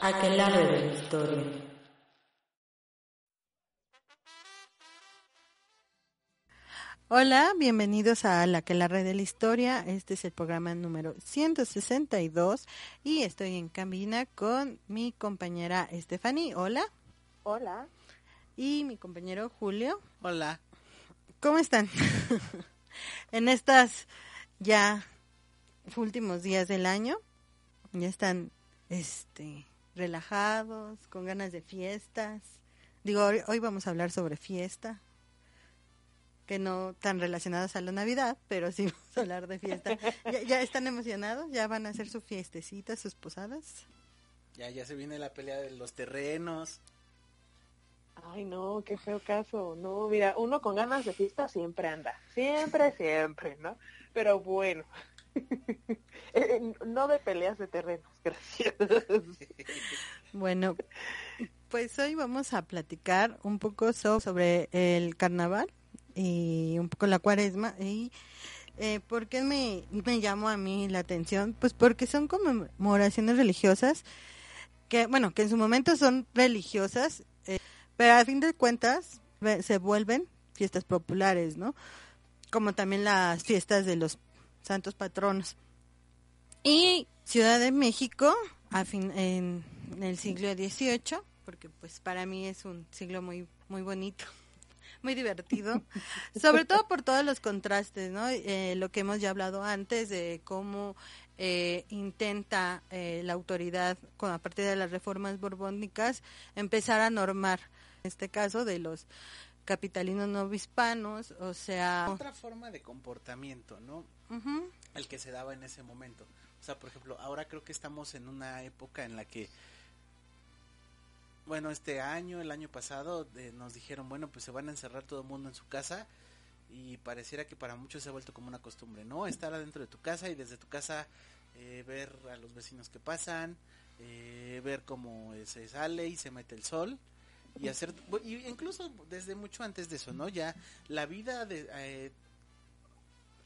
Aquelarre de la historia. Hola, bienvenidos a La que la red de la historia. Este es el programa número 162 y estoy en cabina con mi compañera Stephanie. Hola. Hola. Y mi compañero Julio. Hola. ¿Cómo están? en estas ya últimos días del año. Ya están este relajados, con ganas de fiestas. Digo, hoy, hoy vamos a hablar sobre fiesta, que no tan relacionadas a la Navidad, pero sí vamos a hablar de fiesta. ¿Ya, ya están emocionados? ¿Ya van a hacer su fiestecita, sus posadas? Ya, ya se viene la pelea de los terrenos. Ay, no, qué feo caso. No, mira, uno con ganas de fiesta siempre anda. Siempre, siempre, ¿no? Pero bueno. Eh, no de peleas de terrenos, gracias. Bueno, pues hoy vamos a platicar un poco so- sobre el carnaval y un poco la cuaresma y eh, ¿por qué me, me llamó a mí la atención? Pues porque son conmemoraciones religiosas que, bueno, que en su momento son religiosas, eh, pero a fin de cuentas se vuelven fiestas populares, ¿no? Como también las fiestas de los santos patronos. Y Ciudad de México, a fin, en, el siglo XVIII, porque pues para mí es un siglo muy, muy bonito, muy divertido, sobre todo por todos los contrastes, ¿no? Eh, lo que hemos ya hablado antes de cómo eh, intenta eh, la autoridad, con, a partir de las reformas borbónicas, empezar a normar, en este caso, de los capitalinos no hispanos, o sea... Otra forma de comportamiento, ¿no? El que se daba en ese momento. O sea, por ejemplo, ahora creo que estamos en una época en la que, bueno, este año, el año pasado, eh, nos dijeron, bueno, pues se van a encerrar todo el mundo en su casa y pareciera que para muchos se ha vuelto como una costumbre, ¿no? Estar adentro de tu casa y desde tu casa eh, ver a los vecinos que pasan, eh, ver cómo se sale y se mete el sol y hacer y incluso desde mucho antes de eso no ya la vida de eh,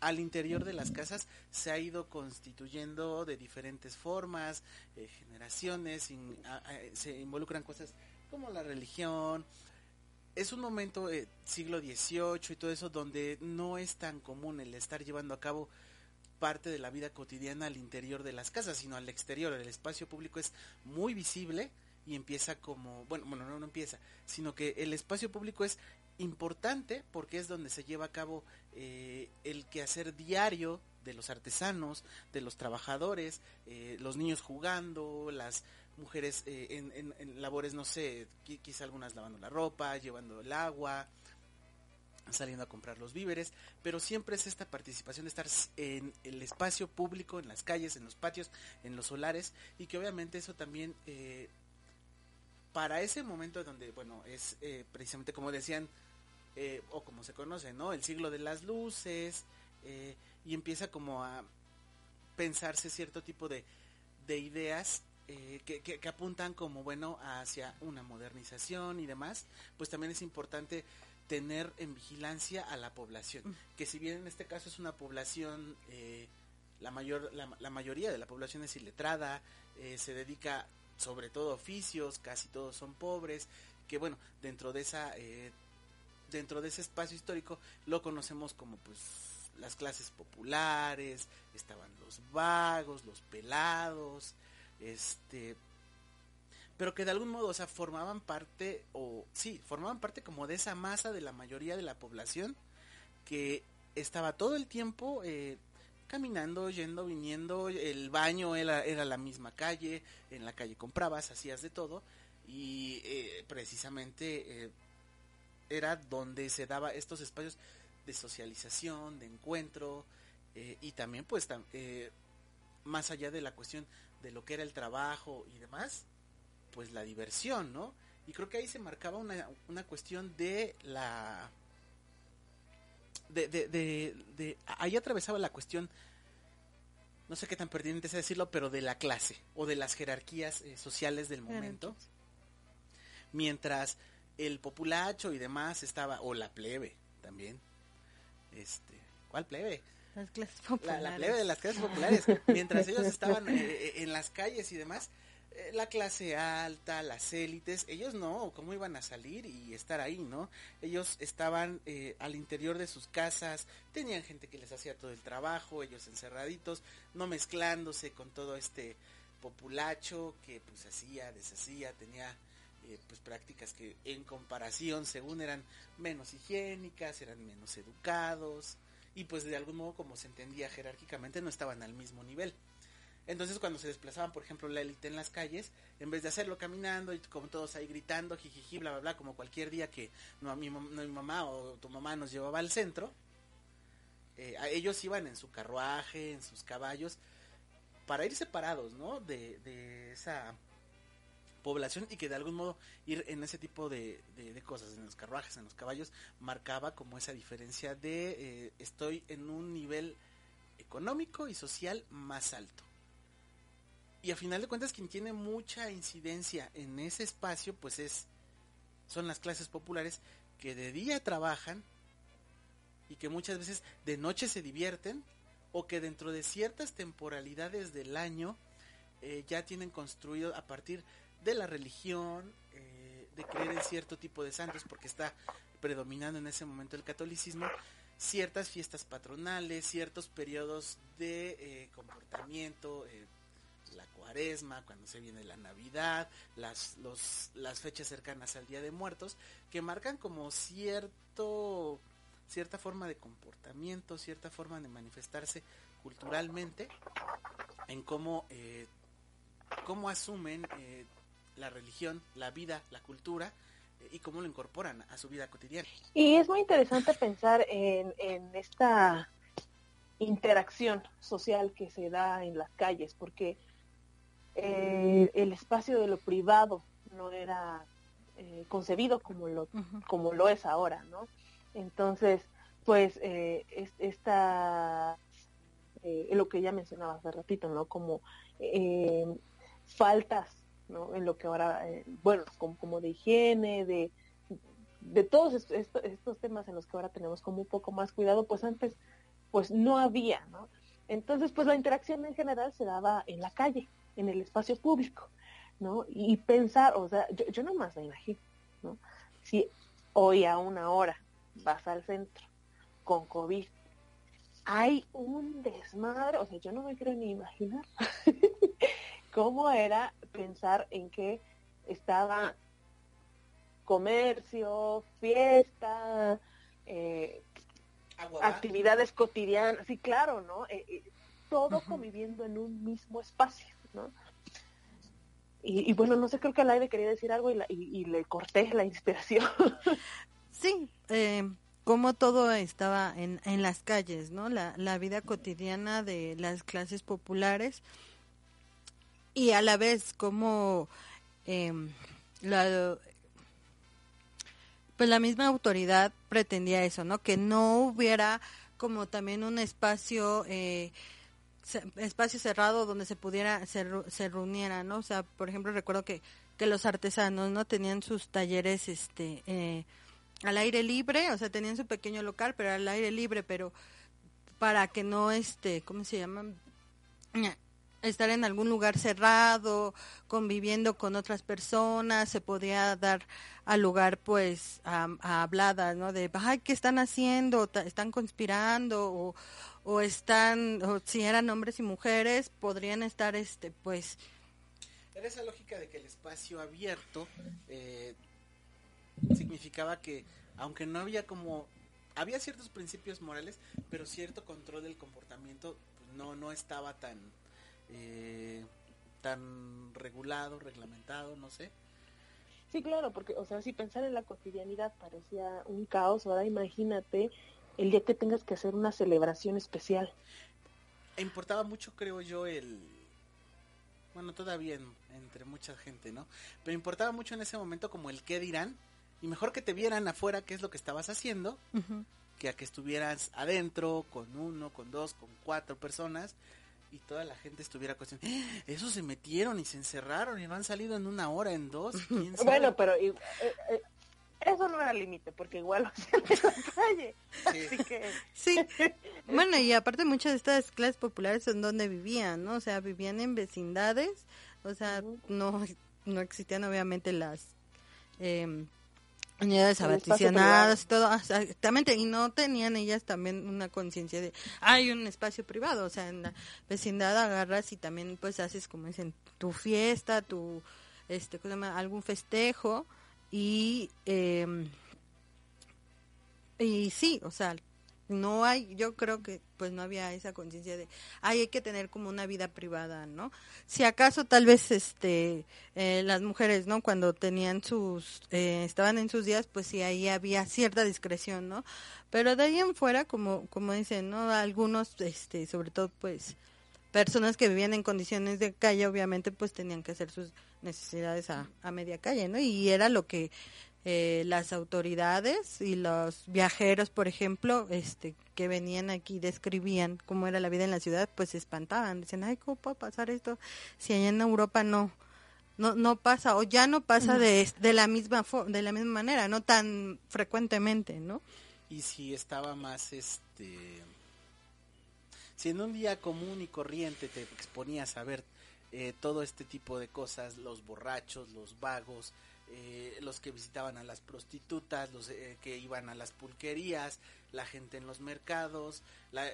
al interior de las casas se ha ido constituyendo de diferentes formas eh, generaciones se involucran cosas como la religión es un momento eh, siglo XVIII y todo eso donde no es tan común el estar llevando a cabo parte de la vida cotidiana al interior de las casas, sino al exterior. El espacio público es muy visible y empieza como, bueno, bueno, no, no empieza, sino que el espacio público es importante porque es donde se lleva a cabo eh, el quehacer diario de los artesanos, de los trabajadores, eh, los niños jugando, las mujeres eh, en, en- labores, no sé, qui- quizá algunas lavando la ropa, llevando el agua, saliendo a comprar los víveres, pero siempre es esta participación de estar en el espacio público, en las calles, en los patios, en los solares, y que obviamente eso también, eh, para ese momento donde, bueno, es eh, precisamente como decían, eh, o como se conoce, ¿no? El siglo de las luces, eh, y empieza como a pensarse cierto tipo de, de ideas que, que- que apuntan como, bueno, hacia una modernización y demás, pues también es importante tener en vigilancia a la población, Mm. que si bien en este caso es una población, la, mayor, la, la mayoría de la población es iletrada, eh, se dedica sobre todo oficios, casi todos son pobres, que bueno, dentro de esa, eh, dentro de ese espacio histórico lo conocemos como pues las clases populares, estaban los vagos, los pelados, este, pero que de algún modo, o sea, formaban parte, o sí, formaban parte como de esa masa de la mayoría de la población que estaba todo el tiempo eh, caminando, yendo, viniendo, el baño era, era la misma calle, en la calle comprabas, hacías de todo, y eh, precisamente eh, era donde se daba estos espacios de socialización, de encuentro, eh, y también pues más allá de la cuestión de lo que era el trabajo y demás, pues la diversión, ¿no? Y creo que ahí se marcaba una, una cuestión de la... De, de, de, de- ahí atravesaba la cuestión, no sé qué tan pertinente es decirlo, pero de la clase o de las jerarquías eh, sociales del momento. Mientras el populacho y demás estaba, o la plebe también. Este, ¿cuál plebe? Las clases la, populares. la plebe de las clases populares, mientras ellos estaban eh, eh, en las calles y demás, la clase alta, las élites, ellos no, ¿cómo iban a salir y estar ahí, no? Ellos estaban eh, al interior de sus casas, tenían gente que les hacía todo el trabajo, ellos encerraditos, no mezclándose con todo este populacho que pues hacía, deshacía, tenía eh, pues prácticas que en comparación según eran menos higiénicas, eran menos educados y pues de algún modo como se entendía jerárquicamente no estaban al mismo nivel. Entonces cuando se desplazaban, por ejemplo, la élite en las calles, en vez de hacerlo caminando y como todos ahí gritando, jijiji, bla, bla, bla, como cualquier día que no, mi, mi mamá o tu mamá nos llevaba al centro, eh, ellos iban en su carruaje, en sus caballos, para ir separados, ¿no? De, esa población y que de algún modo ir en ese tipo de, de, cosas, en los carruajes, en los caballos, marcaba como esa diferencia de eh, estoy en un nivel económico y social más alto. Y a final de cuentas quien tiene mucha incidencia en ese espacio pues es son las clases populares que de día trabajan y que muchas veces de noche se divierten o que dentro de ciertas temporalidades del año eh, ya tienen construido a partir de la religión, eh, de creer en cierto tipo de santos, porque está predominando en ese momento el catolicismo, ciertas fiestas patronales, ciertos periodos de eh, comportamiento, la cuaresma, cuando se viene la Navidad, las, los, las fechas cercanas al Día de Muertos, que marcan como cierto, cierta forma de comportamiento, cierta forma de manifestarse culturalmente, en cómo, eh, cómo asumen eh, la religión, la vida, la cultura, eh, y cómo lo incorporan a su vida cotidiana. Y es muy interesante pensar en, en esta interacción social que se da en las calles, porque eh, el espacio de lo privado no era eh, concebido como lo, como lo es ahora, ¿no? Entonces, pues eh, es- esta, eh, lo que ya mencionaba hace ratito, ¿no? Como eh, faltas, ¿no? En lo que ahora, eh, bueno, como, como de higiene, de, de todos est- esto- estos temas en los que ahora tenemos como un poco más cuidado, pues antes, pues no había, ¿no? Entonces, pues la interacción en general se daba en la calle, en el espacio público, ¿no? Y pensar, o sea, yo, yo nomás me imagino, ¿no? Si hoy a una hora vas al centro con COVID, hay un desmadre, o sea, yo no me quiero ni imaginar cómo era pensar en que estaba comercio, fiesta, eh, actividades cotidianas, sí, claro, ¿no? Eh, eh, todo conviviendo en un mismo espacio, ¿no? Y, bueno, no sé, creo que al aire quería decir algo y, la- y- le corté la inspiración. Sí, eh, como todo estaba en, en las calles, ¿no? La, la vida cotidiana de las clases populares y a la vez como em, la, pues la misma autoridad pretendía eso, ¿no? Que no hubiera como también un espacio eh, espacio cerrado donde se pudiera se, se reuniera, ¿no? O sea, por ejemplo, recuerdo que que los artesanos no tenían sus talleres este eh, al aire libre, o sea, tenían su pequeño local, pero al aire libre, pero para que no este, ¿cómo se llama? estar en algún lugar cerrado, conviviendo con otras personas, se podía dar al lugar pues a, a habladas, ¿no? De, ay, ¿qué están haciendo? ¿Están conspirando? O, o están, o si eran hombres y mujeres, podrían estar, este, pues, Era esa lógica de que el espacio abierto eh, significaba que, aunque no había como, había ciertos principios morales, pero cierto control del comportamiento pues, no, no estaba tan, eh, tan regulado, reglamentado, no sé. Sí, claro, porque, o sea, si pensar en la cotidianidad parecía un caos, ahora imagínate el día que tengas que hacer una celebración especial. Importaba mucho, creo yo, el... Bueno, todavía en- entre mucha gente, ¿no? Pero importaba mucho en ese momento como el qué dirán. Y mejor que te vieran afuera qué es lo que estabas haciendo, que a que estuvieras adentro con uno, con dos, con cuatro personas y toda la gente estuviera cuestionando, "¡Ah! esos se metieron y se encerraron y no han salido en una hora, en dos, quién sabe?". Bueno, pero eh, eh, eso no era límite, porque igual lo hacían en la calle. Sí. Así que, Sí, bueno, y aparte muchas de estas clases populares son donde vivían, ¿no? O sea, vivían en vecindades O sea, no, no existían obviamente las eh, unidades abaticionadas y todo, ah, exactamente, y no tenían ellas también una conciencia de, hay un espacio privado, o sea, en la vecindad agarras y también pues haces como dicen, tu fiesta, tu, este, ¿cómo se llama? algún festejo, y, eh, y sí, o sea, no hay, yo creo que pues no había esa conciencia de, ay, hay que tener como una vida privada, ¿no? Si acaso tal vez este eh, las mujeres, ¿no? Cuando tenían sus, eh, estaban en sus días, pues sí, ahí había cierta discreción, ¿no? Pero de ahí en fuera, como, como dicen, ¿no? Algunos, este, sobre todo pues personas que vivían en condiciones de calle, obviamente pues tenían que hacer sus necesidades a, a media calle, ¿no? Y era lo que eh, las autoridades y los viajeros, por ejemplo, este, que venían aquí describían cómo era la vida en la ciudad, pues se espantaban, decían, ay, ¿cómo puede pasar esto si allá en Europa no? No, no pasa o ya no pasa de, de la misma de la misma manera no tan frecuentemente no Y si estaba más, este... Si en un día común y corriente te exponías a ver eh, todo este tipo de cosas, los borrachos, los vagos, eh, los que visitaban a las prostitutas, los eh, que iban a las pulquerías, la gente en los mercados, la,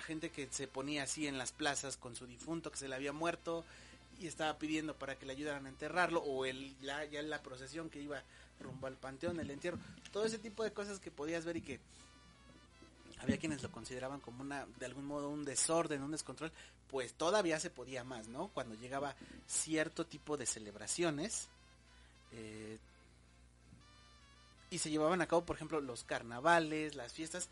gente que se ponía así en las plazas con su difunto que se le había muerto y estaba pidiendo para que le ayudaran a enterrarlo, o el, ya la procesión que iba rumbo al panteón, el entierro, todo ese tipo de cosas que podías ver y que había quienes lo consideraban como una, de algún modo, un desorden, un descontrol, pues todavía se podía más, ¿no? Cuando llegaba cierto tipo de celebraciones, eh, y se llevaban a cabo, por ejemplo, los carnavales, las fiestas,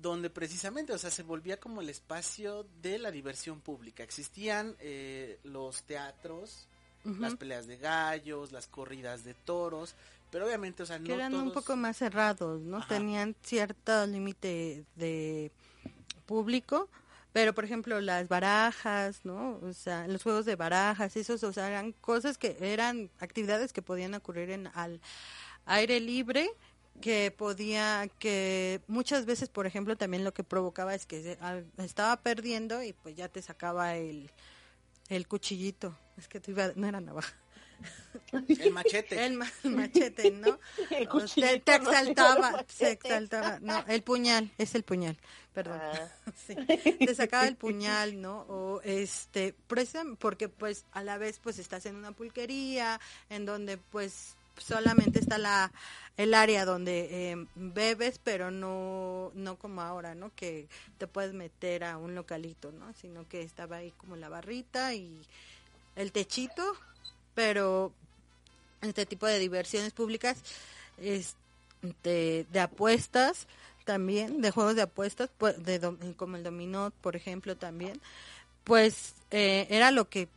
donde precisamente, o sea, se volvía como el espacio de la diversión pública. Existían eh, los teatros, las peleas de gallos, las corridas de toros, pero obviamente, o sea, que no eran un poco más cerrados no Ajá. tenían cierto límite de público pero por ejemplo las barajas no o sea los juegos de barajas esos o sea eran cosas que eran actividades que podían ocurrir en al aire libre que podía que muchas veces por ejemplo también lo que provocaba es que se- al- estaba perdiendo y pues ya te sacaba el el cuchillito. Es que iba no era navaja El machete. el, ma- el machete no El o te, exaltaba, se exaltaba. No, el puñal, es el puñal, perdón. Ah. Sí, te sacaba el puñal, ¿no? O este, porque pues a la vez pues estás en una pulquería, en donde pues solamente está la el área donde eh, bebes, pero no no como ahora, ¿no? Que te puedes meter a un localito, ¿no? Sino que estaba ahí como la barrita y el techito, pero este tipo de diversiones públicas es de, apuestas también de juegos de apuestas pues, de como el dominó por ejemplo también pues eh, era lo que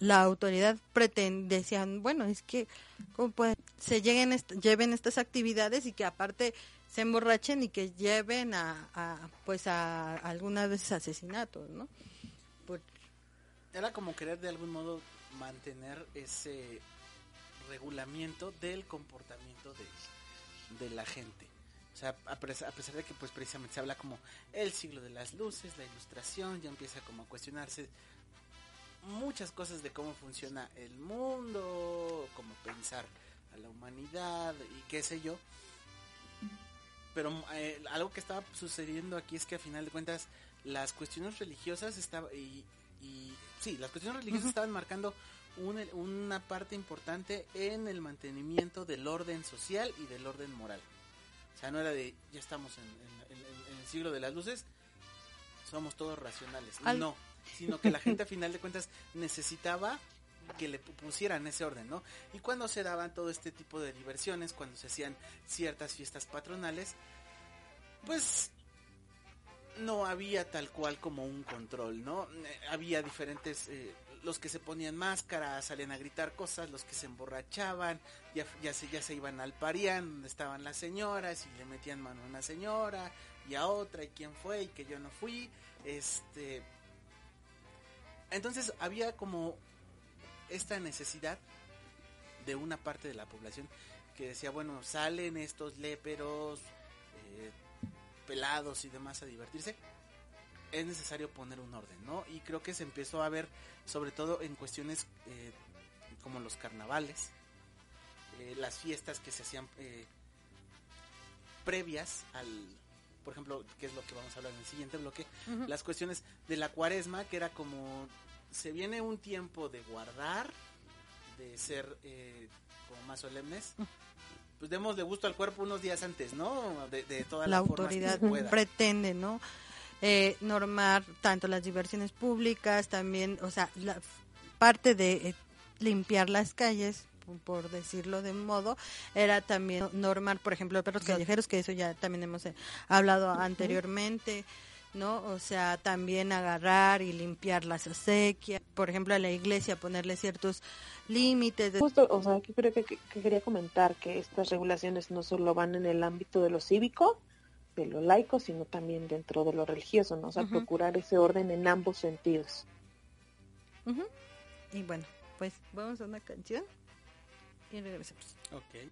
la autoridad pretendía decían bueno es que cómo puede se lleguen est- lleven estas actividades y que aparte se emborrachen y que lleven a, a, pues a algunas veces asesinatos no Era como querer de algún modo mantener ese regulamiento del comportamiento de, de la gente. O sea, a pesar, de que pues precisamente se habla como el siglo de las luces, la ilustración, ya empieza como a cuestionarse muchas cosas de cómo funciona el mundo, cómo pensar a la humanidad y qué sé yo. Pero eh, algo que estaba sucediendo aquí es que a final de cuentas las cuestiones religiosas estaban y, y sí, las cuestiones religiosas estaban marcando un- una parte importante en el mantenimiento del orden social y del orden moral. O sea, no era de ya estamos en, en- en- en el siglo de las luces, somos todos racionales. Al- No, sino que la gente a final de cuentas necesitaba que le pu- pusieran ese orden, ¿no? Y cuando se daban todo este tipo de diversiones, cuando se hacían ciertas fiestas patronales, pues no había tal cual como un control, ¿no? Eh, había diferentes, eh, los que se ponían máscaras, salían a gritar cosas, los que se emborrachaban, ya, ya, se, ya se iban al parián, donde estaban las señoras, y le metían mano a una señora y a otra, y quién fue, y que yo no fui, este... Entonces había como esta necesidad de una parte de la población que decía, bueno, salen estos léperos, eh, pelados y demás a divertirse, es necesario poner un orden, ¿no? Y creo que se empezó a ver, sobre todo en cuestiones eh, como los carnavales, eh, las fiestas que se hacían eh, previas al, por ejemplo, que es lo que vamos a hablar en el siguiente bloque, las cuestiones de la cuaresma, que era como, se viene un tiempo de guardar, de ser como más solemnes, pues demos de gusto al cuerpo unos días antes, ¿no? De, de todas la que autoridad pueda. pretende, ¿no? Eh, normar tanto las diversiones públicas, también, o sea, la parte de eh, limpiar las calles, por decirlo de un modo, era también normar, por ejemplo, perros callejeros, que eso ya también hemos eh, hablado anteriormente, ¿no? O sea, también agarrar y limpiar las acequias, por ejemplo, a la iglesia ponerle ciertos límites. de- Justo, o sea, aquí creo que, que- que quería comentar que estas regulaciones no solo van en el ámbito de lo cívico, de lo laico, sino también dentro de lo religioso, ¿no? O sea, procurar ese orden en ambos sentidos. Y bueno, pues vamos a una canción y regresamos. Ok.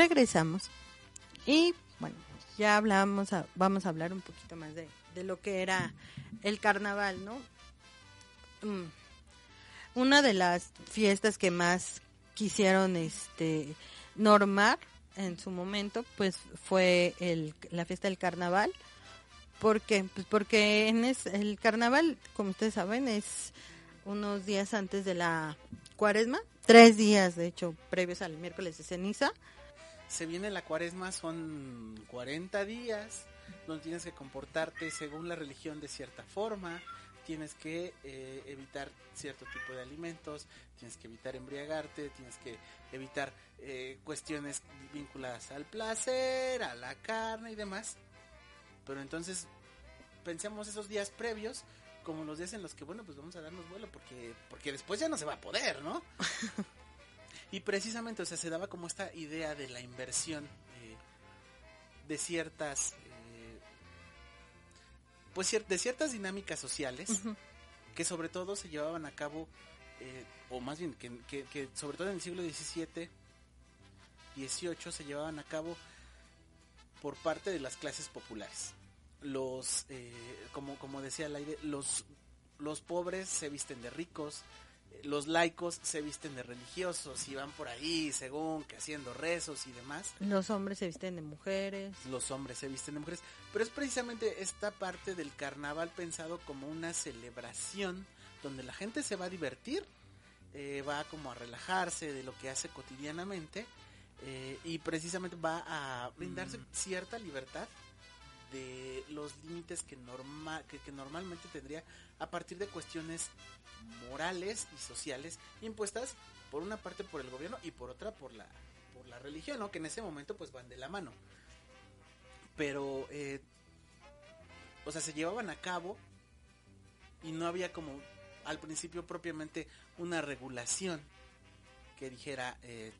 Regresamos y bueno, ya hablamos, a- vamos a hablar un poquito más de, lo que era el carnaval, ¿no? Mm. Una de las fiestas que más quisieron este normar en su momento, pues fue la fiesta del carnaval. ¿Por qué? Pues porque en es, el carnaval, como ustedes saben, es unos días antes de la cuaresma, tres días de hecho previos al miércoles de ceniza. Se viene la cuaresma, son 40 días, donde tienes que comportarte según la religión de cierta forma, tienes que eh, evitar cierto tipo de alimentos, tienes que evitar embriagarte, tienes que evitar eh, cuestiones vinculadas al placer, a la carne y demás. Pero entonces pensemos esos días previos como los días en los que, bueno, pues vamos a darnos vuelo porque, porque después ya no se va a poder, ¿no? y precisamente, o sea, se daba como esta idea de la inversión eh, de ciertas, eh, pues cier- de ciertas dinámicas sociales que sobre todo se llevaban a cabo, eh, o más bien que, que- que sobre todo en el siglo XVII, XVIII se llevaban a cabo por parte de las clases populares. Los, eh, como, como decía el aire, los, los pobres se visten de ricos, los laicos se visten de religiosos y van por ahí según que haciendo rezos y demás. Los hombres se visten de mujeres. los hombres se visten de mujeres, pero es precisamente esta parte del carnaval pensado como una celebración donde la gente se va a divertir, eh, va como a relajarse de lo que hace cotidianamente eh, y precisamente va a brindarse cierta libertad de los límites que, norma, que, normalmente tendría a partir de cuestiones morales y sociales impuestas por una parte por el gobierno y por otra por la por la religión, ¿no? que en ese momento pues van de la mano pero eh, o sea se llevaban a cabo y no había como al principio propiamente una regulación que dijera eh,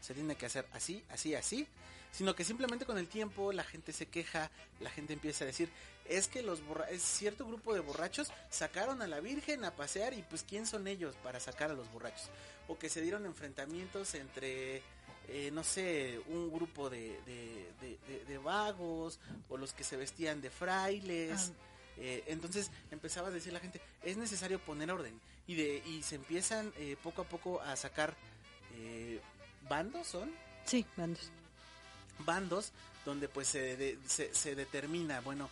se tiene que hacer así así así sino que simplemente con el tiempo la gente se queja la gente empieza a decir es que los borra es cierto grupo de borrachos sacaron a la virgen a pasear y pues quién son ellos para sacar a los borrachos o que se dieron enfrentamientos entre eh, no sé, un grupo de, de, de- de- de vagos o los que se vestían de frailes. Eh, entonces empezaba a decir la gente, es necesario poner orden. Y, de, y se empiezan eh, poco a poco a sacar eh, bandos, ¿son? Sí, bandos. Bandos donde pues se, de- se, se determina, bueno,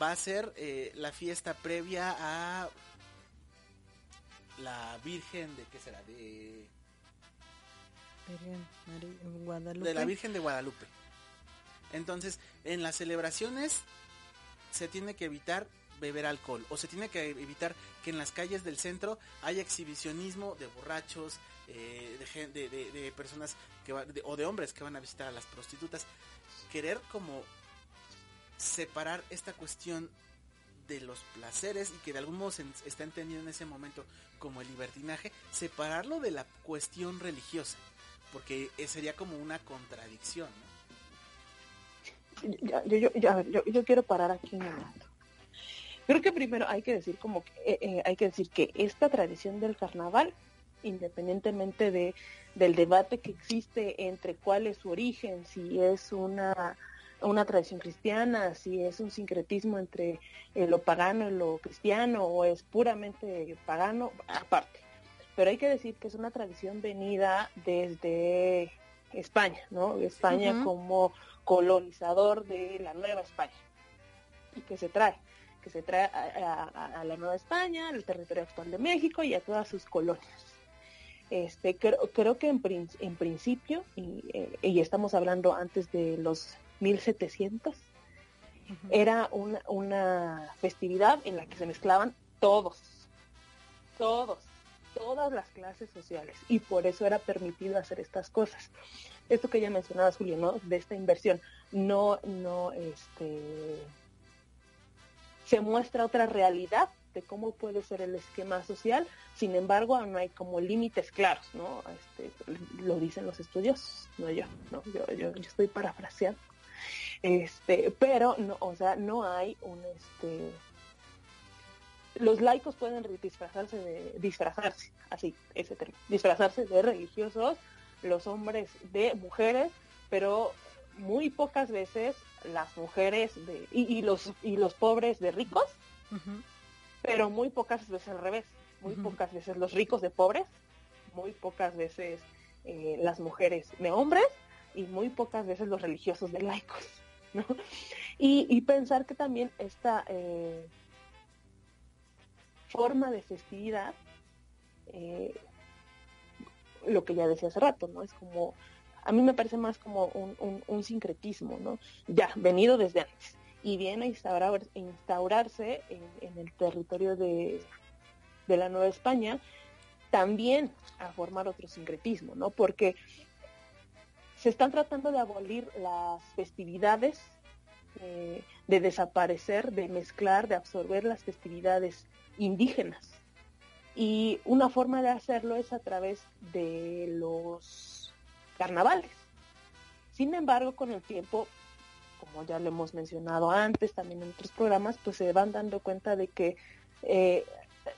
va a ser eh, la fiesta previa a la Virgen de, ¿qué será? De... Virgen Guadalupe. de la Virgen de Guadalupe. Entonces, en las celebraciones se tiene que evitar beber alcohol o se tiene que evitar que en las calles del centro haya exhibicionismo de borrachos, eh, de, de, personas que va- o de hombres que van a visitar a las prostitutas. Querer como separar esta cuestión de los placeres y que de algún modo se está entendido en ese momento como el libertinaje, separarlo de la cuestión religiosa, porque eh, sería como una contradicción, ¿no? Yo, yo, yo, yo quiero parar aquí un momento. Creo que primero hay que decir como que eh, eh, hay que decir que esta tradición del carnaval, independientemente de del debate que existe entre cuál es su origen, si es una una tradición cristiana, si es un sincretismo entre eh, lo pagano y lo cristiano o es puramente pagano, aparte. Pero hay que decir que es una tradición venida desde España, ¿no? España como colonizador de la Nueva España y que se trae, que se trae a, a- a la Nueva España, al territorio actual de México y a todas sus colonias. Este, creo, creo que en, prin- en principio, y, eh, y estamos hablando antes de los 1700, Ujú. era una, una festividad en la que se mezclaban todos, todos, todas las clases sociales y por eso era permitido hacer estas cosas. Esto que ya mencionabas, Julio, ¿no? De esta inversión, no, no, este, se muestra otra realidad de cómo puede ser el esquema social, sin embargo, no hay como límites claros, ¿no? Este, lo dicen los yo, no, yo, yo, yo estoy parafraseando. Este, pero no, o sea, no hay un este los laicos pueden disfrazarse de disfrazarse, así, ese término, disfrazarse de religiosos los hombres de mujeres, pero muy pocas veces las mujeres de y, los y los pobres de ricos, pero muy pocas veces al revés, muy pocas veces los ricos de pobres, muy pocas veces eh, las mujeres de hombres y muy pocas veces los religiosos de laicos, ¿no? Y, pensar que también esta eh, forma de festividad eh, lo que ya decía hace rato, ¿no? Es como, a mí me parece más como un, sincretismo, ¿no? Ya, venido desde antes. Y viene a instaurar, instaurarse en, el territorio de, la Nueva España, también a formar otro sincretismo, ¿no? Porque se están tratando de abolir las festividades, eh, de desaparecer, de mezclar, de absorber las festividades indígenas y una forma de hacerlo es a través de los carnavales. Sin embargo, con el tiempo, como ya lo hemos mencionado antes, también en otros programas, pues se van dando cuenta de que eh,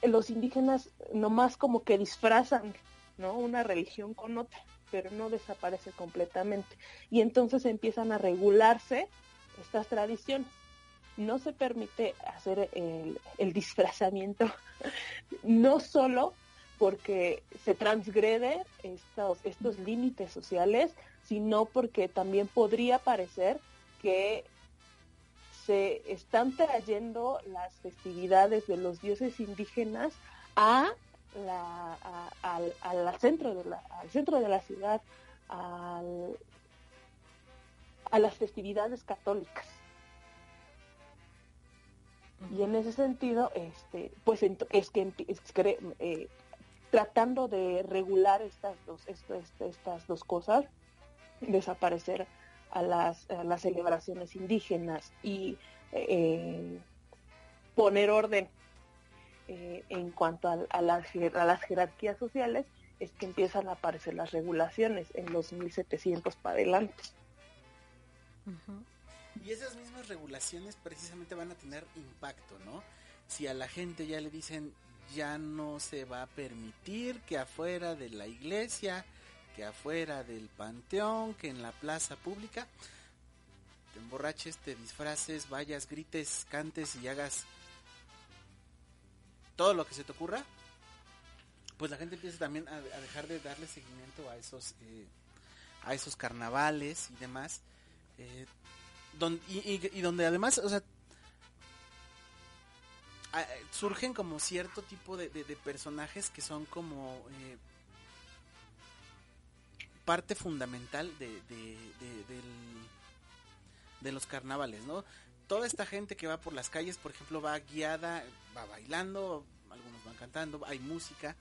los indígenas nomás como que disfrazan ¿no? una religión con otra, pero no desaparece completamente. Y entonces empiezan a regularse estas tradiciones no se permite hacer el, disfrazamiento, no solo porque se transgrede estos, estos límites sociales, sino porque también podría parecer que se están trayendo las festividades de los dioses indígenas a la, al, centro de la, al centro de la ciudad, a las festividades católicas. Y en ese sentido, este, pues es que eh, tratando de regular estas dos, esto, este, estas dos cosas, desaparecer a las, las celebraciones indígenas y eh, poner orden eh, en cuanto a, a, las, a las jerarquías sociales, es que empiezan a aparecer las regulaciones en los 1700 para adelante. Y esas mismas regulaciones precisamente van a tener impacto, ¿no? Si a la gente ya le dicen ya no se va a permitir que afuera de la iglesia, que afuera del panteón, que en la plaza pública, te emborraches, te disfraces, vayas, grites, cantes y hagas todo lo que se te ocurra, pues la gente empieza también a, dejar de darle seguimiento a esos eh, a esos carnavales y demás. Eh, y, donde además, o sea, surgen como cierto tipo de, personajes que son como eh, parte fundamental de, de, los carnavales, ¿no? Toda esta gente que va por las calles, por ejemplo, va guiada, va bailando, algunos van cantando, hay música,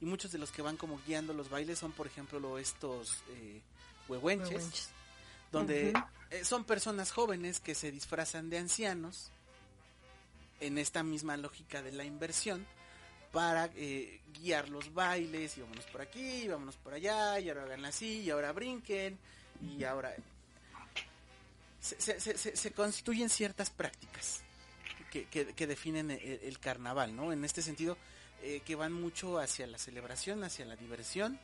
y muchos de los que van como guiando los bailes son, por ejemplo, estos eh, huehuenches donde eh, son personas jóvenes que se disfrazan de ancianos en esta misma lógica de la inversión para eh, guiar los bailes y vámonos por aquí, vámonos por allá, y ahora hagan así, y ahora brinquen, y ahora... Se, se, constituyen ciertas prácticas que, definen el, carnaval, ¿no? En este sentido, eh, que van mucho hacia la celebración, hacia la diversión,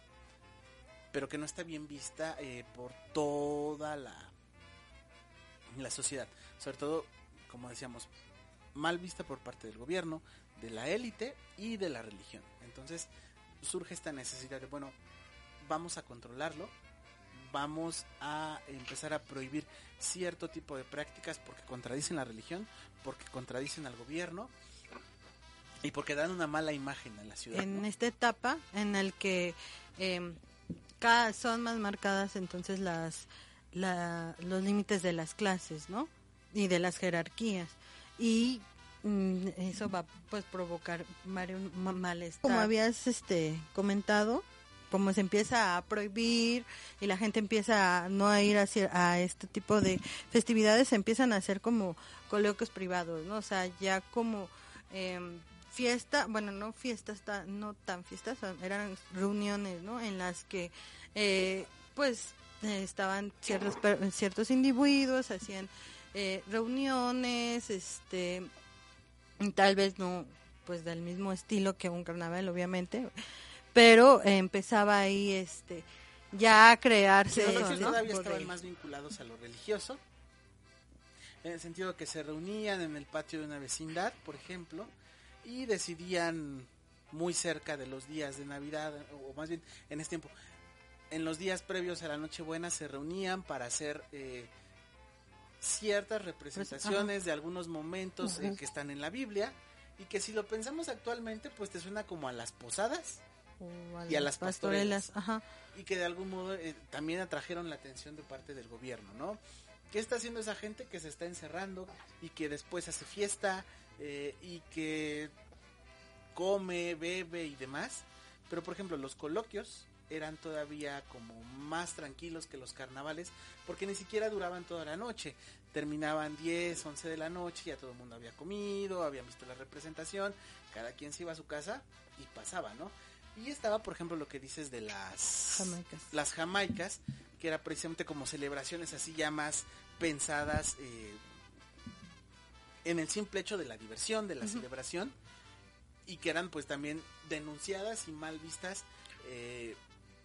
pero que no está bien vista eh, por toda la, la sociedad. Sobre todo, como decíamos, mal vista por parte del gobierno, de la élite y de la religión. Entonces surge esta necesidad de, bueno, vamos a controlarlo, vamos a empezar a prohibir cierto tipo de prácticas porque contradicen la religión, porque contradicen al gobierno y porque dan una mala imagen a la ciudad. En esta etapa en el que eh, cada, son más marcadas entonces las los límites de las clases, ¿no? Y de las jerarquías. Y eso va pues provocar malestar. Como habías este comentado, como se empieza a prohibir y la gente empieza a no a ir hacia, a este tipo de festividades, se empiezan a hacer como coloquios privados, ¿no? O sea, ya como em, fiesta, bueno, no fiestas, no tan fiestas, eran reuniones, ¿no? En las que, eh, pues, estaban ciertos ciertos individuos, hacían eh, reuniones, este, tal vez no, pues, del mismo estilo que un carnaval, obviamente, pero empezaba ahí, este, ya crearse. Los este todavía estaban más vinculados a lo religioso, en el sentido que se reunían en el patio de una vecindad, por ejemplo, y decidían muy cerca de los días de Navidad, o más bien en ese tiempo, en los días previos a la Nochebuena se reunían para hacer eh, ciertas representaciones de algunos momentos eh, que están en la Biblia y que si lo pensamos actualmente pues te suena como a las posadas y a las pastorelas. Ajá. y que de algún modo eh, también atrajeron la atención de parte del gobierno, ¿no? ¿Qué está haciendo esa gente que se está encerrando y que después hace fiesta eh, y que come, bebe y demás? Pero por ejemplo, los coloquios eran todavía como más tranquilos que los carnavales porque ni siquiera duraban toda la noche. Terminaban 10, 11 de la noche, ya todo el mundo había comido, habían visto la representación, cada quien se iba a su casa y pasaba, ¿no? Y estaba, por ejemplo, lo que dices de las Jamaicas. las jamaicas, que era precisamente como celebraciones así ya más pensadas eh, en el simple hecho de la diversión, de la celebración, y que eran pues también denunciadas y mal vistas eh,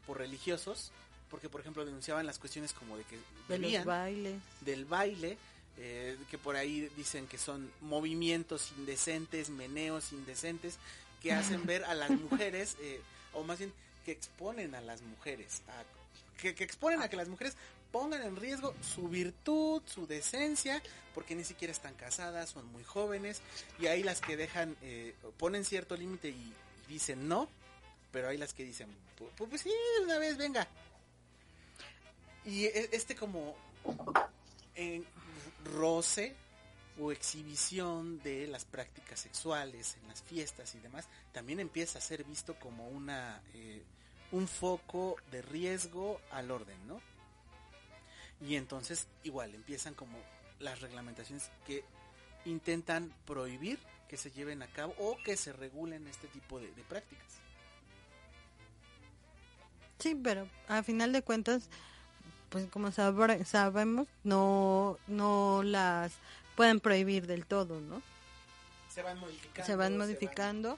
por religiosos, porque por ejemplo denunciaban las cuestiones como de que De los bebían, bailes. del baile, eh, que por ahí dicen que son movimientos indecentes, meneos indecentes, que hacen ver a las mujeres, eh, o más bien que exponen a las mujeres, a- que, que exponen a que las mujeres pongan en riesgo su virtud, su decencia, porque ni siquiera están casadas, son muy jóvenes, y hay las que dejan, eh, ponen cierto límite y, y dicen no, pero hay las que dicen, pues, sí, una vez, venga. Y e- este como en roce o exhibición de las prácticas sexuales en las fiestas y demás también empieza a ser visto como una eh, un foco de riesgo al orden, ¿no? Y entonces igual empiezan como las reglamentaciones que intentan prohibir que se lleven a cabo o que se regulen este tipo de prácticas. Sí, pero a final de cuentas, pues como sabre- sabemos, no, no las pueden prohibir del todo, ¿no? Se van modificando. Se van modificando.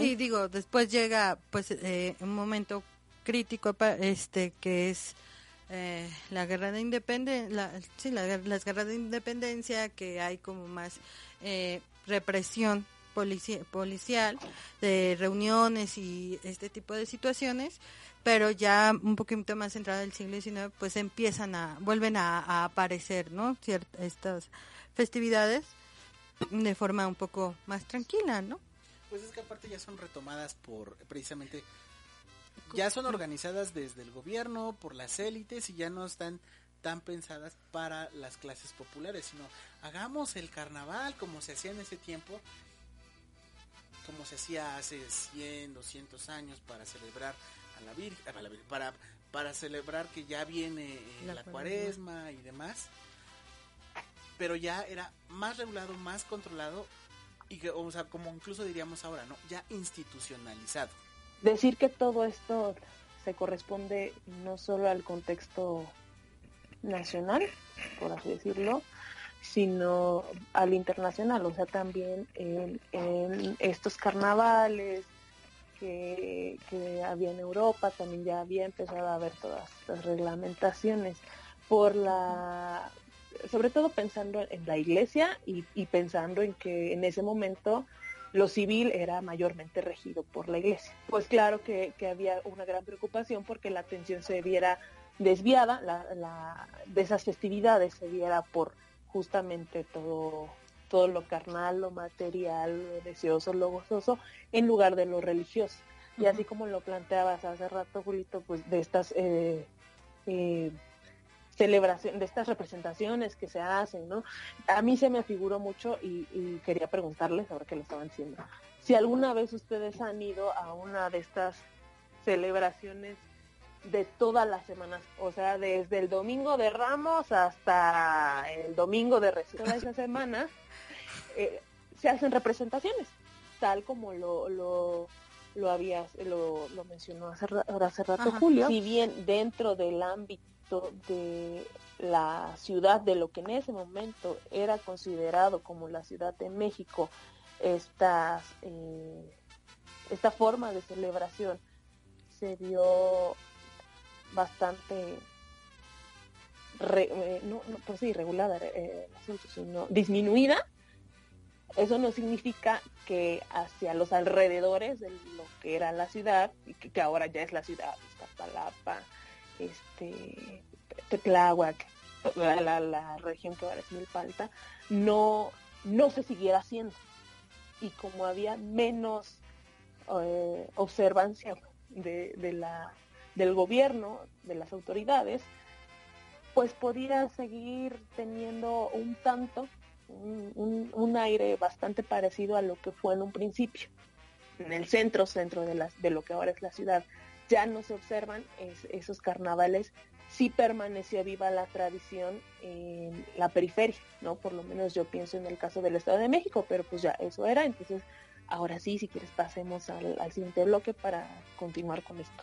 Y digo, después llega pues eh, un momento crítico este que es eh, la guerra de independencia, la, sí, la las guerras de independencia, que hay como más eh, represión polici- policial de reuniones y este tipo de situaciones, pero ya un poquito más entrada del siglo XIX, pues empiezan a, vuelven a, a aparecer, ¿no? Ciert- estas festividades de forma un poco más tranquila, ¿no? Pues es que aparte ya son retomadas por precisamente ya son organizadas desde el gobierno, por las élites y ya no están tan pensadas para las clases populares, sino hagamos el carnaval como se hacía en ese tiempo, como se hacía hace 100, 200 años para celebrar a la Virgen, a la Vir- para para celebrar que ya viene eh, La la, cuaresma. cuaresma y demás. Pero ya era más regulado, más controlado y que, o sea, como incluso diríamos ahora, ¿no? Ya institucionalizado. decir que todo esto se corresponde no solo al contexto nacional, por así decirlo, sino al internacional, o sea, también en, estos carnavales que, que había en Europa, también ya había empezado a haber todas estas reglamentaciones por la sobre todo pensando en la iglesia y, y pensando en que en ese momento lo civil era mayormente regido por la iglesia. Pues claro que, que había una gran preocupación porque la atención se viera desviada la, la- de esas festividades, se viera por justamente todo, todo lo carnal, lo material, lo deseoso, lo gozoso, en lugar de lo religioso. Y así como lo planteabas hace rato, Julito, pues de estas eh, eh, celebración, de estas representaciones que se hacen, ¿no? A mí se me figuró mucho y, y quería preguntarles, ahora que lo estaban diciendo, si alguna vez ustedes han ido a una de estas celebraciones de todas las semanas, o sea, desde el domingo de Ramos hasta el domingo de Resurrección, toda esa semana eh, se hacen representaciones, tal como lo, lo, lo habías, lo, lo mencionó hace, hace rato Ajá. Julio, si bien dentro del ámbito de la ciudad, de lo que en ese momento era considerado como la Ciudad de México, estas, eh, esta forma de celebración se vio bastante eh, no, no, sí, regulada eh, sino disminuida, eso no significa que hacia los alrededores de lo que era la ciudad, y que, ahora ya es la ciudad, Iztapalapa, este, Tecláhuac, la, la, región que ahora es Milpalta, no, no se siguiera haciendo. Y como había menos eh, observancia de, de la, del gobierno, de las autoridades, pues podía seguir teniendo un tanto, un, aire bastante parecido a lo que fue en un principio. En el centro, centro de, las, de lo que ahora es la ciudad, ya no se observan esos carnavales, sí permaneció viva la tradición en la periferia, ¿no? Por lo menos yo pienso en el caso del Estado de México, pero pues ya eso era, entonces ahora sí, si quieres pasemos al, al siguiente bloque para continuar con esto.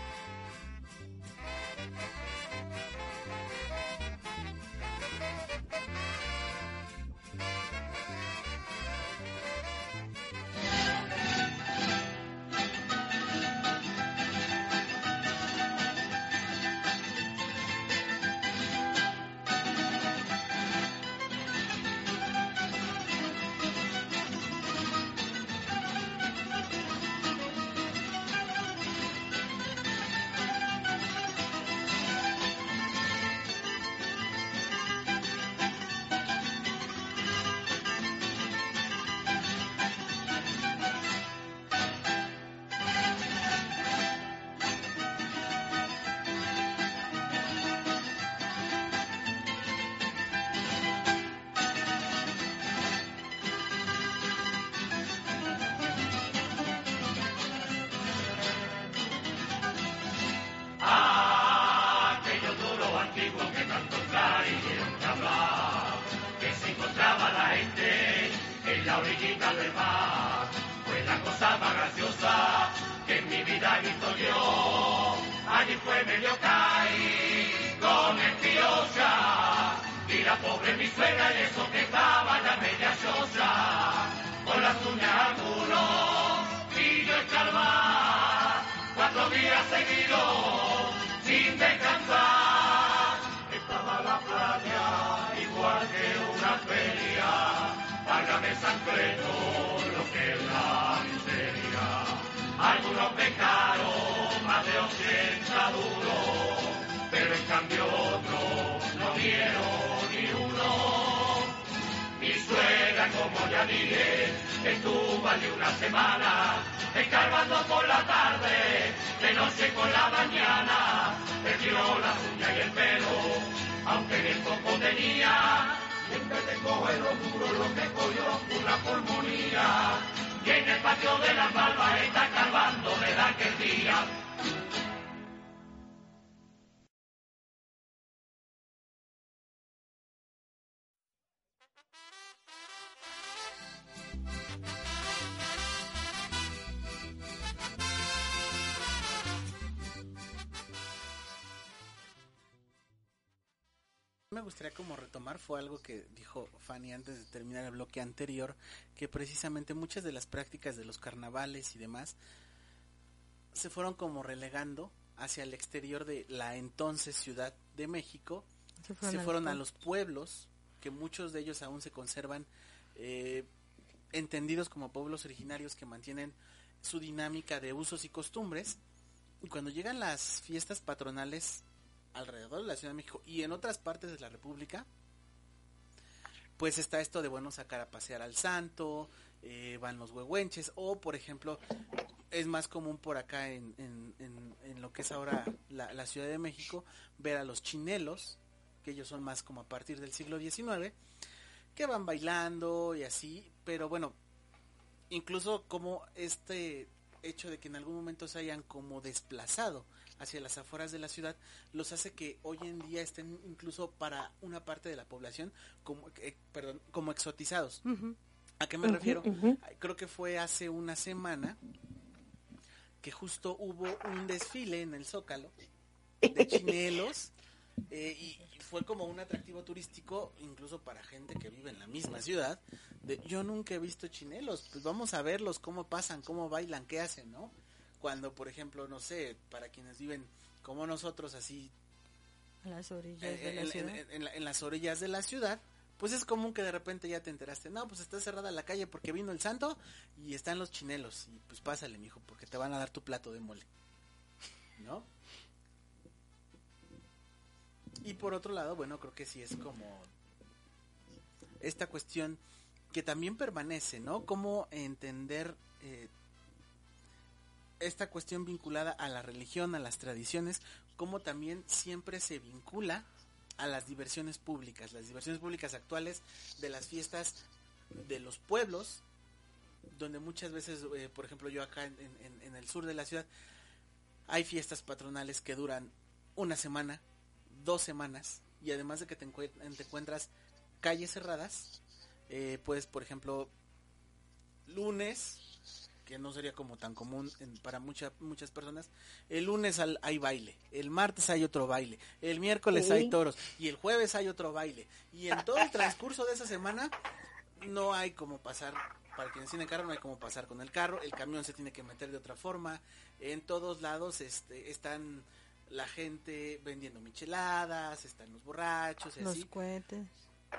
la orillita del mar. Fue la cosa más graciosa que en mi vida he visto yo. Allí fue medio caí con el piocha. Y la pobre mi suegra y eso que estaba la media sosa. Con las uñas al muro y yo echar Cuatro días seguidos sin descansar. Estaba la playa igual que una feria Válgame San Cueto, lo que es la miseria. Algunos pecaron más de 80 duros, pero en cambio otros no dieron ni uno. Mi suegra, como ya dije, estuvo allí una semana, escarbando por la tarde, de noche con la mañana, perdió la uñas y el pelo, aunque bien poco tenía siempre te coge lo duro, lo que cogió la pulmonía. Y en el patio de las barbas está calvando de aquel día. Me gustaría como retomar fue algo que dijo Fanny antes de terminar el bloque anterior, que precisamente muchas de las prácticas de los carnavales y demás se fueron como relegando hacia el exterior de la entonces Ciudad de México, se fueron, a los pueblos, que muchos de ellos aún se conservan eh, entendidos como pueblos originarios que mantienen su dinámica de usos y costumbres. Y cuando llegan las fiestas patronales alrededor de la Ciudad de México y en otras partes de la República, pues está esto de, bueno, sacar a pasear al santo, eh, van los huehuenches, o por ejemplo, es más común por acá en, en, en, lo que es ahora la, la, Ciudad de México, ver a los chinelos, que ellos son más como a partir del siglo XIX, que van bailando y así, pero bueno, incluso como este hecho de que en algún momento se hayan como desplazado hacia las afueras de la ciudad los hace que hoy en día estén incluso para una parte de la población como eh, perdón como exotizados. A qué me refiero creo que fue hace una semana que justo hubo un desfile en el zócalo de chinelos eh, y fue como un atractivo turístico incluso para gente que vive en la misma ciudad de yo nunca he visto chinelos pues vamos a verlos cómo pasan cómo bailan qué hacen no cuando, por ejemplo, no sé, para quienes viven como nosotros, así A las orillas eh, de la en, ciudad. en- en en las orillas de la ciudad, pues es común que de repente ya te enteraste, no, pues está cerrada la calle porque vino el santo y están los chinelos y pues pásale, mijo, porque te van a dar tu plato de mole. ¿No? Y por otro lado, bueno, creo que sí es como esta cuestión que también permanece, ¿no? Cómo entender eh, esta cuestión vinculada a la religión, a las tradiciones, cómo también siempre se vincula a las diversiones públicas, las diversiones públicas actuales de las fiestas de los pueblos, donde muchas veces, eh, por ejemplo, yo acá en, el sur de la ciudad, hay fiestas patronales que duran una semana, dos semanas, y además de que te encuentras calles cerradas, eh, pues, por ejemplo, lunes, que no sería como tan común en- para mucha- muchas personas, el lunes al- hay baile, el martes hay otro baile, el miércoles Sí. hay toros y el jueves hay otro baile. Y en todo el transcurso de esa semana no hay como pasar, para quienes tienen carro no hay como pasar con el carro, el camión se tiene que meter de otra forma, en todos lados este, están la gente vendiendo micheladas, están los borrachos y Los así cohetes.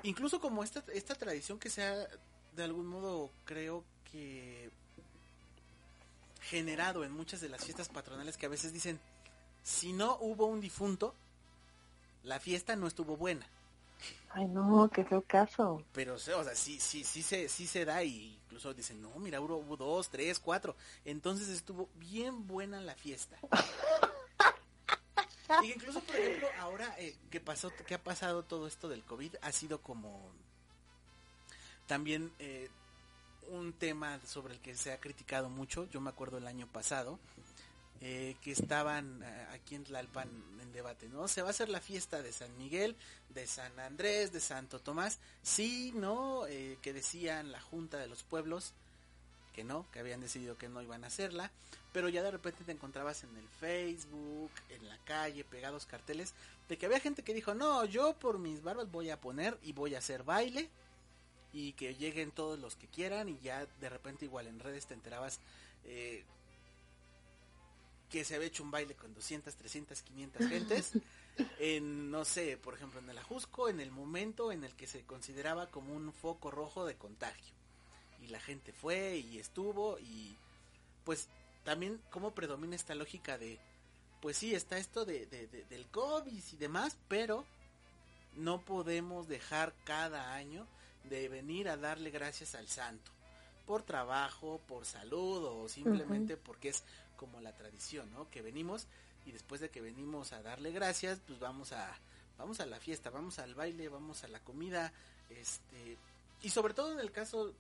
incluso como esta, esta tradición que se ha de algún modo creo que generado en muchas de las fiestas patronales que a veces dicen si no hubo un difunto la fiesta no estuvo buena. Ay, no, qué feo caso. pero o sea sí sí sí se sí se da y incluso dicen no mira hubo, hubo dos tres cuatro. Entonces estuvo bien buena la fiesta. Y incluso por ejemplo ahora eh, que pasó que ha pasado todo esto del covid ha sido como también eh, un tema sobre el que se ha criticado mucho yo me acuerdo el año pasado eh, que estaban eh, aquí en Tlalpan en debate, ¿no? Se va a hacer la fiesta de San Miguel, de San Andrés, de Santo Tomás, sí, ¿no? Eh, que decían la Junta de los Pueblos que no, que habían decidido que no iban a hacerla, pero ya de repente te encontrabas en el Facebook, en la calle, pegados carteles, de que había gente que dijo, no, yo por mis barbas voy a poner y voy a hacer baile, y que lleguen todos los que quieran, y ya de repente igual en redes te enterabas eh, que se había hecho un baile con 200, 300, 500 gentes, en, no sé, por ejemplo, en el Ajusco, en el momento en el que se consideraba como un foco rojo de contagio. Y la gente fue y estuvo y pues también cómo predomina esta lógica de, pues sí, está esto de, de- de- del COVID y demás, pero no podemos dejar cada año de venir a darle gracias al santo por trabajo, por salud o simplemente porque es como la tradición, ¿no? Que venimos y después de que venimos a darle gracias, pues vamos a vamos a la fiesta, vamos al baile, vamos a la comida, este y sobre todo en el caso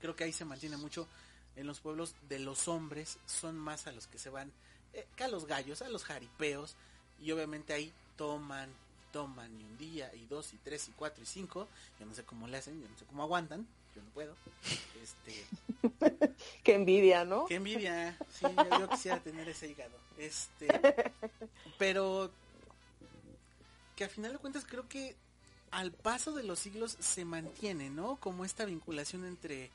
creo que ahí se mantiene mucho en los pueblos de los hombres son más a los que se van eh, que a los gallos, a los jaripeos y obviamente ahí toman toman y un día y dos y tres y cuatro y cinco yo no sé cómo le hacen yo no sé cómo aguantan yo no puedo este Qué envidia, ¿no? Qué envidia. Sí, yo, yo quisiera tener ese hígado. Este, pero que a final de cuentas creo que al paso de los siglos se mantiene, ¿no? Como esta vinculación entre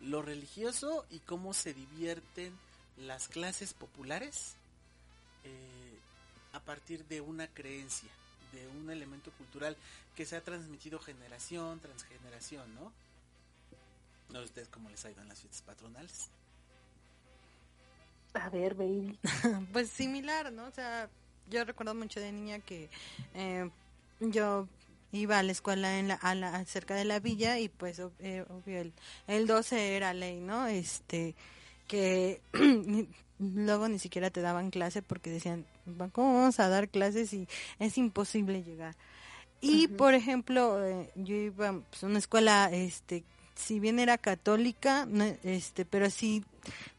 lo religioso y cómo se divierten las clases populares eh, a partir de una creencia, de un elemento cultural que se ha transmitido generación tras generación, ¿no? No sé ustedes cómo les ha ido en las fiestas patronales. A ver, baby. Pues similar, ¿no? O sea, yo recuerdo mucho de niña que eh, yo iba a la escuela en la, a la, cerca de la villa y pues eh, obvio el, el 12 era ley, ¿no? Este, que luego ni siquiera te daban clase porque decían, ¿cómo vamos a dar clases si es imposible llegar? Y por ejemplo, eh, yo iba pues, a una escuela, este, si bien era católica, no, este, pero sí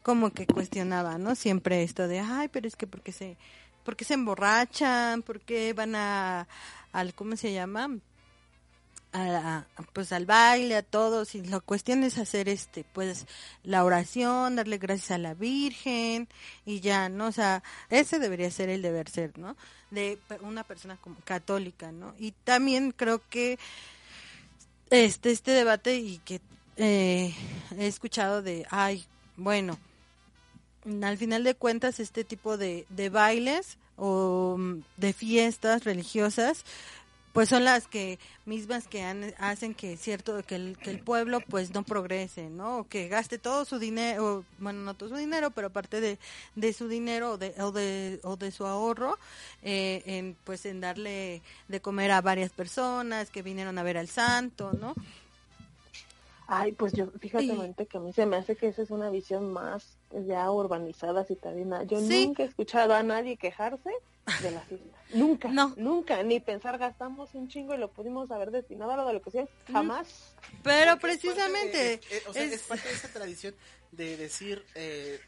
como que cuestionaba, ¿no? Siempre esto de, ay, pero es que porque se, porque se emborrachan, porque van a, al, ¿cómo se llama? A, pues al baile, a todos, y la cuestión es hacer este, pues, la oración, darle gracias a la Virgen, y ya, ¿no? O sea, ese debería ser el deber ser, ¿no? De una persona como católica, ¿no? Y también creo que este, este debate y que eh, he escuchado de, ay, bueno, al final de cuentas este tipo de, de bailes o de fiestas religiosas pues son las que mismas que hacen que cierto que el, que el pueblo pues no progrese no o que gaste todo su dinero bueno no todo su dinero pero aparte de, de su dinero o de, o de o de su ahorro eh, en pues en darle de comer a varias personas que vinieron a ver al santo no Ay, pues yo, fíjate, que a mí se me hace que esa es una visión más ya urbanizada, citadina. Yo nunca he escuchado a nadie quejarse de la fiesta. Nunca, no. nunca, ni pensar gastamos un chingo y lo pudimos haber destinado a la educación, jamás. Pero precisamente... Es o sea, es... parte de esa tradición de decir, eh,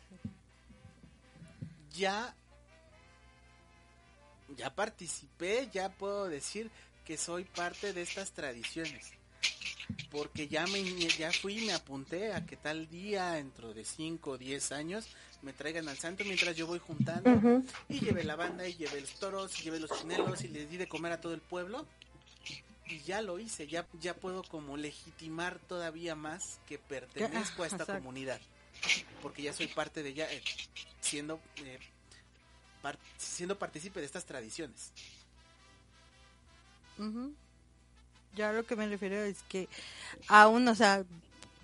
ya, ya participé, ya puedo decir que soy parte de estas tradiciones porque ya me ya fui me apunté a que tal día dentro de 5 o 10 años me traigan al santo mientras yo voy juntando. Y llevé la banda y llevé los toros y llevé los chinelos y le di de comer a todo el pueblo. Y ya lo hice ya ya puedo como legitimar todavía más que pertenezco a esta comunidad. Porque ya soy parte de ella eh, siendo eh, siendo partícipe de estas tradiciones yo a lo que me refiero es que aún, o sea,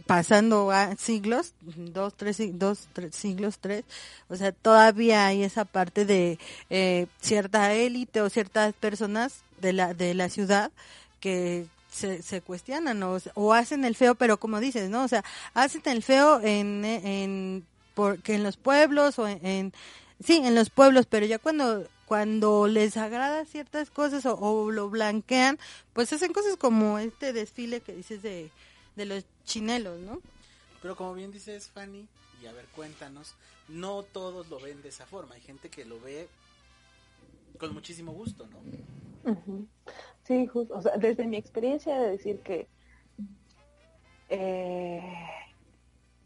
pasando a siglos, dos, tres, dos, tres, siglos, tres, o sea, todavía hay esa parte de eh, cierta élite o ciertas personas de la, de la ciudad que se, se cuestionan o, hacen el feo, pero como dices, ¿no? O sea, hacen el feo en, en porque en los pueblos o en sí, en los pueblos, pero ya cuando cuando les agrada ciertas cosas o, lo blanquean, pues hacen cosas como este desfile que dices de, de los chinelos, ¿no? Pero como bien dices, Fanny, y a ver, cuéntanos, no todos lo ven de esa forma. Hay gente que lo ve con muchísimo gusto, ¿no? Sí, justo. O sea, desde mi experiencia de decir que eh,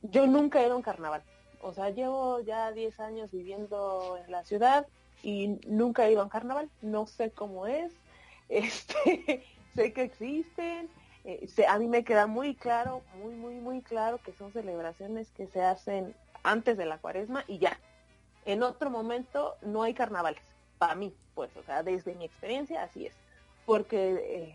yo nunca he ido a un carnaval. O sea, llevo ya 10 años viviendo en la ciudad y nunca he ido a un carnaval, no sé cómo es, este, sé que existen, eh, a mí me queda muy claro, muy, muy, muy claro que son celebraciones que se hacen antes de la cuaresma y ya. En otro momento no hay carnavales, para mí, pues, o sea, desde mi experiencia así es. Porque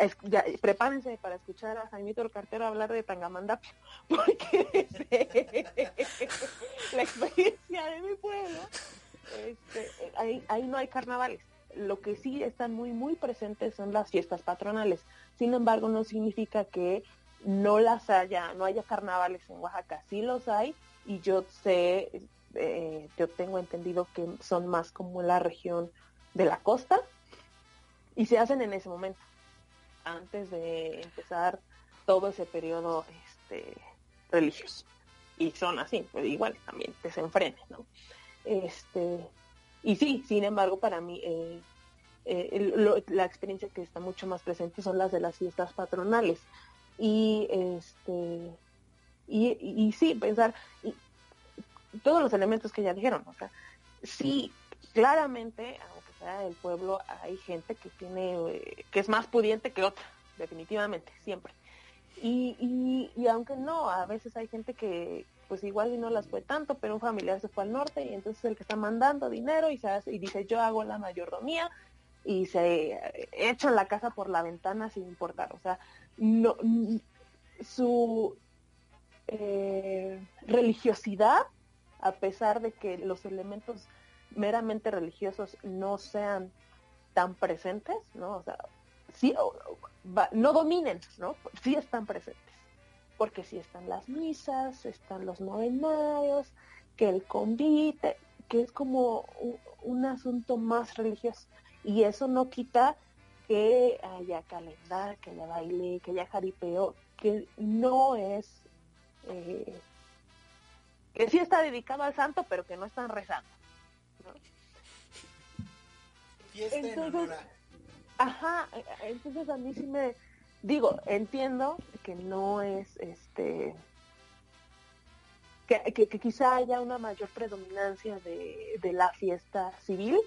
eh, prepárense para escuchar a Jaimito el Cartero hablar de Tangamandapio, porque la experiencia de mi pueblo este, ahí, ahí no hay carnavales. Lo que sí están muy, muy presentes son las fiestas patronales. Sin embargo, no significa que no las haya, no haya carnavales en Oaxaca. Sí los hay y yo sé, eh, yo tengo entendido que son más como la región de la costa y se hacen en ese momento, antes de empezar todo ese periodo este, religioso. Y son así, pues igual también desenfrene, ¿no? Este, y sí, sin embargo, para mí eh, eh, la experiencia que está mucho más presente son las de las fiestas patronales. Y este y, sí, pensar y, todos los elementos que ya dijeron, o sea, sí, claramente, aunque sea el pueblo, hay gente que tiene, que es más pudiente que otra, definitivamente, siempre. Y, y, y aunque no, a veces hay gente que, pues igual y no las fue tanto, pero un familiar se fue al norte y entonces el que está mandando dinero y se hace, y dice yo hago la mayordomía y se echa la casa por la ventana sin importar, o sea, no su eh, religiosidad, a pesar de que los elementos meramente religiosos no sean tan presentes, ¿no? O sea, sí, no dominen, ¿no? Sí están presentes porque si están las misas, están los novenarios, que el convite, que es como un, asunto más religioso. Y eso no quita que haya calendario, que haya baile, que haya jaripeo, que no es, eh, que sí está dedicado al santo, pero que no están rezando. entonces, ajá, entonces a mí sí me, digo, entiendo que no es este que, quizá haya una mayor predominancia de, la fiesta civil,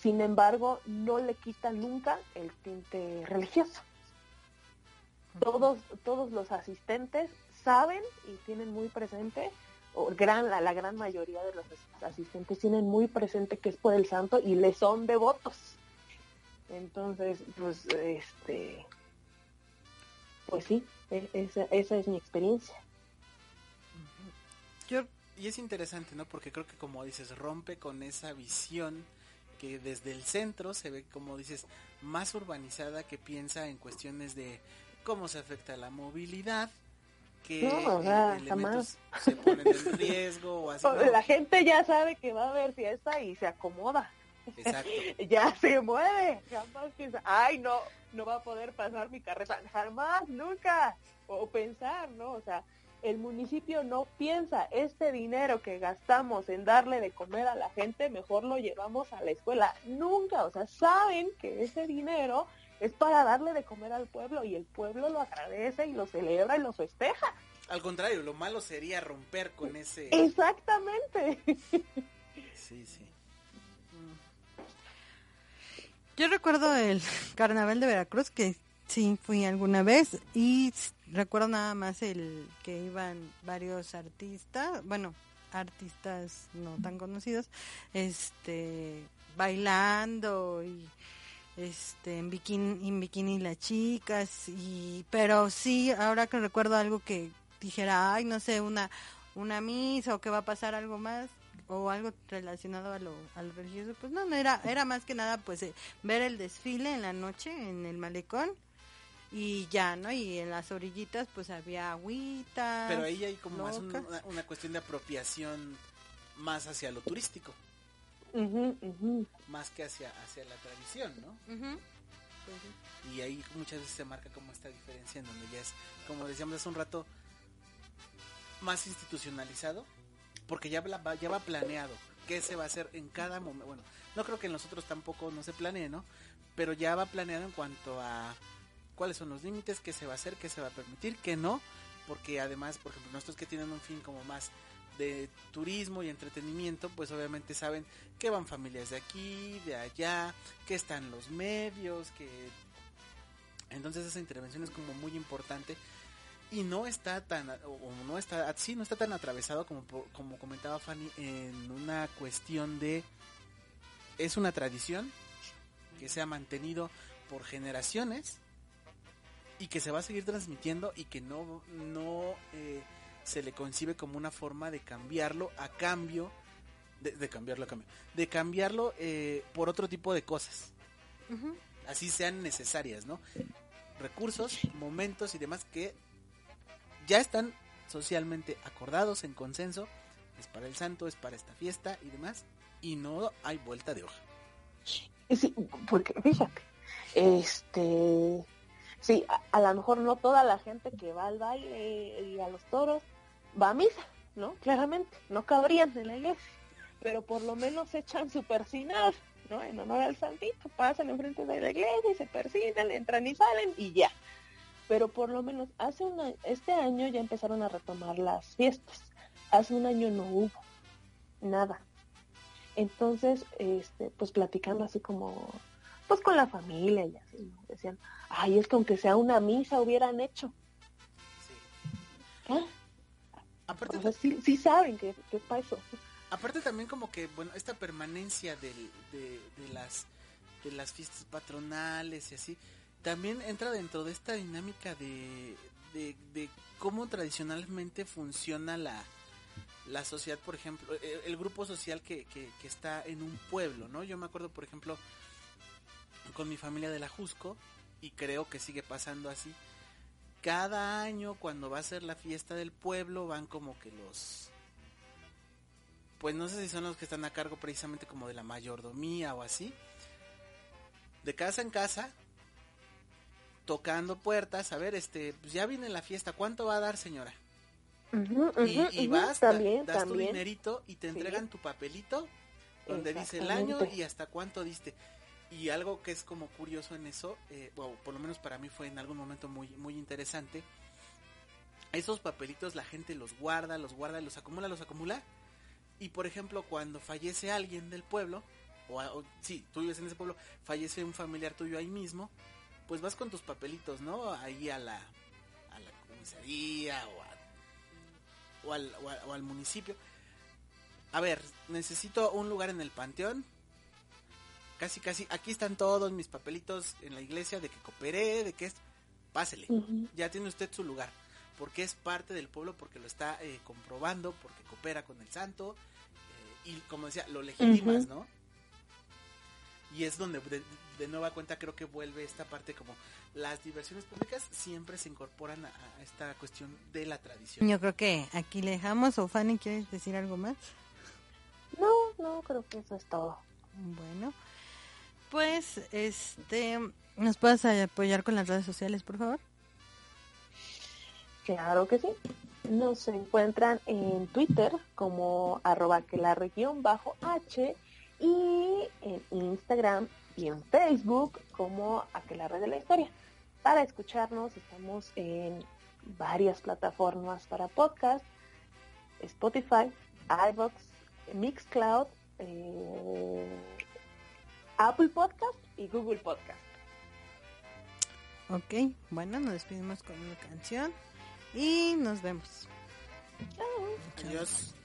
sin embargo, no le quita nunca el tinte religioso. Todos, todos los asistentes saben y tienen muy presente o gran, la, la gran mayoría de los asistentes tienen muy presente que es por el santo y le son devotos. Entonces, pues, este, pues sí, e- esa, esa es mi experiencia. Yo Y es interesante, ¿no? Porque creo que como dices, rompe con esa visión que desde el centro se ve, como dices, más urbanizada que piensa en cuestiones de cómo se afecta la movilidad, que No, o sea, elementos jamás. se ponen en riesgo o así. ¿no? La gente ya sabe que va a haber fiesta y se acomoda. Exacto. ya se mueve, jamás piensa, ay no, no va a poder pasar mi carreta, jamás, nunca, o pensar, ¿no? O sea, el municipio no piensa, este dinero que gastamos en darle de comer a la gente, mejor lo llevamos a la escuela, nunca, o sea, saben que ese dinero es para darle de comer al pueblo y el pueblo lo agradece y lo celebra y lo festeja. Al contrario, lo malo sería romper con ese... Exactamente. Sí, sí. Yo recuerdo el carnaval de Veracruz que sí fui alguna vez y recuerdo nada más el que iban varios artistas, bueno, artistas no tan conocidos, este bailando y este en bikini, en bikini las chicas y pero sí ahora que recuerdo algo que dijera, ay, no sé, una una misa o que va a pasar algo más o algo relacionado a lo, a lo religioso, pues no, no era, era más que nada pues eh, ver el desfile en la noche en el malecón y ya, ¿no? Y en las orillitas pues había agüita. Pero ahí hay como más un- una, una cuestión de apropiación más hacia lo turístico, Ujú, ujú. más que hacia, hacia la tradición, ¿no? Pues sí. Y ahí muchas veces se marca como esta diferencia en donde ya es, como decíamos hace un rato, más institucionalizado, porque ya, va- ya va planeado qué se va a hacer en cada momento. Bueno, no creo que en los otros tampoco no se planee, ¿no? Pero ya va planeado en cuanto a cuáles son los límites, qué se va a hacer, qué se va a permitir, qué no, porque además, por ejemplo, nuestros que tienen un fin como más de turismo y entretenimiento, pues obviamente saben que van familias de aquí, de allá, que están los medios, que entonces esa intervención es como muy importante y no está tan o no está sí no está tan atravesado como como comentaba Fanny en una cuestión de es una tradición que se ha mantenido por generaciones y que se va a seguir transmitiendo y que no no eh, se le concibe como una forma de cambiarlo a cambio de, de cambiarlo a cambio de cambiarlo eh, por otro tipo de cosas. Así sean necesarias, ¿no? Recursos, momentos y demás que ya están socialmente acordados en consenso, es para el santo, es para esta fiesta y demás, y no hay vuelta de hoja. Sí, porque fíjate, este, sí, a, lo mejor no toda la gente que va al baile y a los toros va a misa, ¿no? Claramente, no cabrían en la iglesia, pero por lo menos echan su persinar, ¿no? En honor al santito, pasan enfrente de la iglesia y se persinan, entran y salen y ya. Pero por lo menos hace un año, este año ya empezaron a retomar las fiestas. Hace un año no hubo nada. Entonces, este, pues platicando así como, pues con la familia y así, ¿no? decían, ay, es que aunque sea una misa hubieran hecho. Sí. Aparte, O sea, sí, sí saben que, que es para eso. aparte también como que, bueno, esta permanencia del- de, de las de las fiestas patronales y así, también entra dentro de esta dinámica de, de, cómo tradicionalmente funciona la, la sociedad, por ejemplo, el, el grupo social que, que, que está en un pueblo, ¿no? Yo me acuerdo, por ejemplo, con mi familia de la Jusco, y creo que sigue pasando así, cada año cuando va a ser la fiesta del pueblo van como que los pues no sé si son los que están a cargo precisamente como de la mayordomía o así de casa en casa tocando puertas a ver este pues ya viene la fiesta cuánto va a dar señora y, vas da- también, das tu dinerito y te Sí. entregan tu papelito donde dice el año y hasta cuánto diste. Y algo que es como curioso en eso eh, o por lo menos para mí fue en algún momento muy muy interesante esos papelitos la gente los guarda los guarda los acumula los acumula. Y por ejemplo cuando fallece alguien del pueblo o, o sí tú vives en ese pueblo fallece un familiar tuyo ahí mismo pues vas con tus papelitos no ahí a la a la comisaría o a o al, o al- o al municipio. A ver, necesito un lugar en el panteón. Casi, casi, aquí están todos mis papelitos en la iglesia de que cooperé, de que es... Pásele, ya tiene usted su lugar. Porque es parte del pueblo, porque lo está eh, comprobando, porque coopera con el santo. eh, y como decía, lo legitimas. ¿no? Y es donde de, de nueva cuenta creo que vuelve esta parte como las diversiones públicas siempre se incorporan a, a esta cuestión de la tradición. Yo creo que aquí le dejamos. ¿O Fanny, quieres decir algo más? No, no, creo que eso es todo. Bueno, pues, este, ¿nos puedes apoyar con las redes sociales, por favor? Claro que sí. Nos encuentran en Twitter como arroba que la región bajo H y en Instagram y en Facebook como Aquelarre de la Historia. Para escucharnos estamos en varias plataformas para podcast, Spotify, iVoox, Mixcloud, eh, Apple Podcast y Google Podcast. Ok, bueno, nos despedimos con una canción y nos vemos. Chao. Adiós.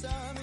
sun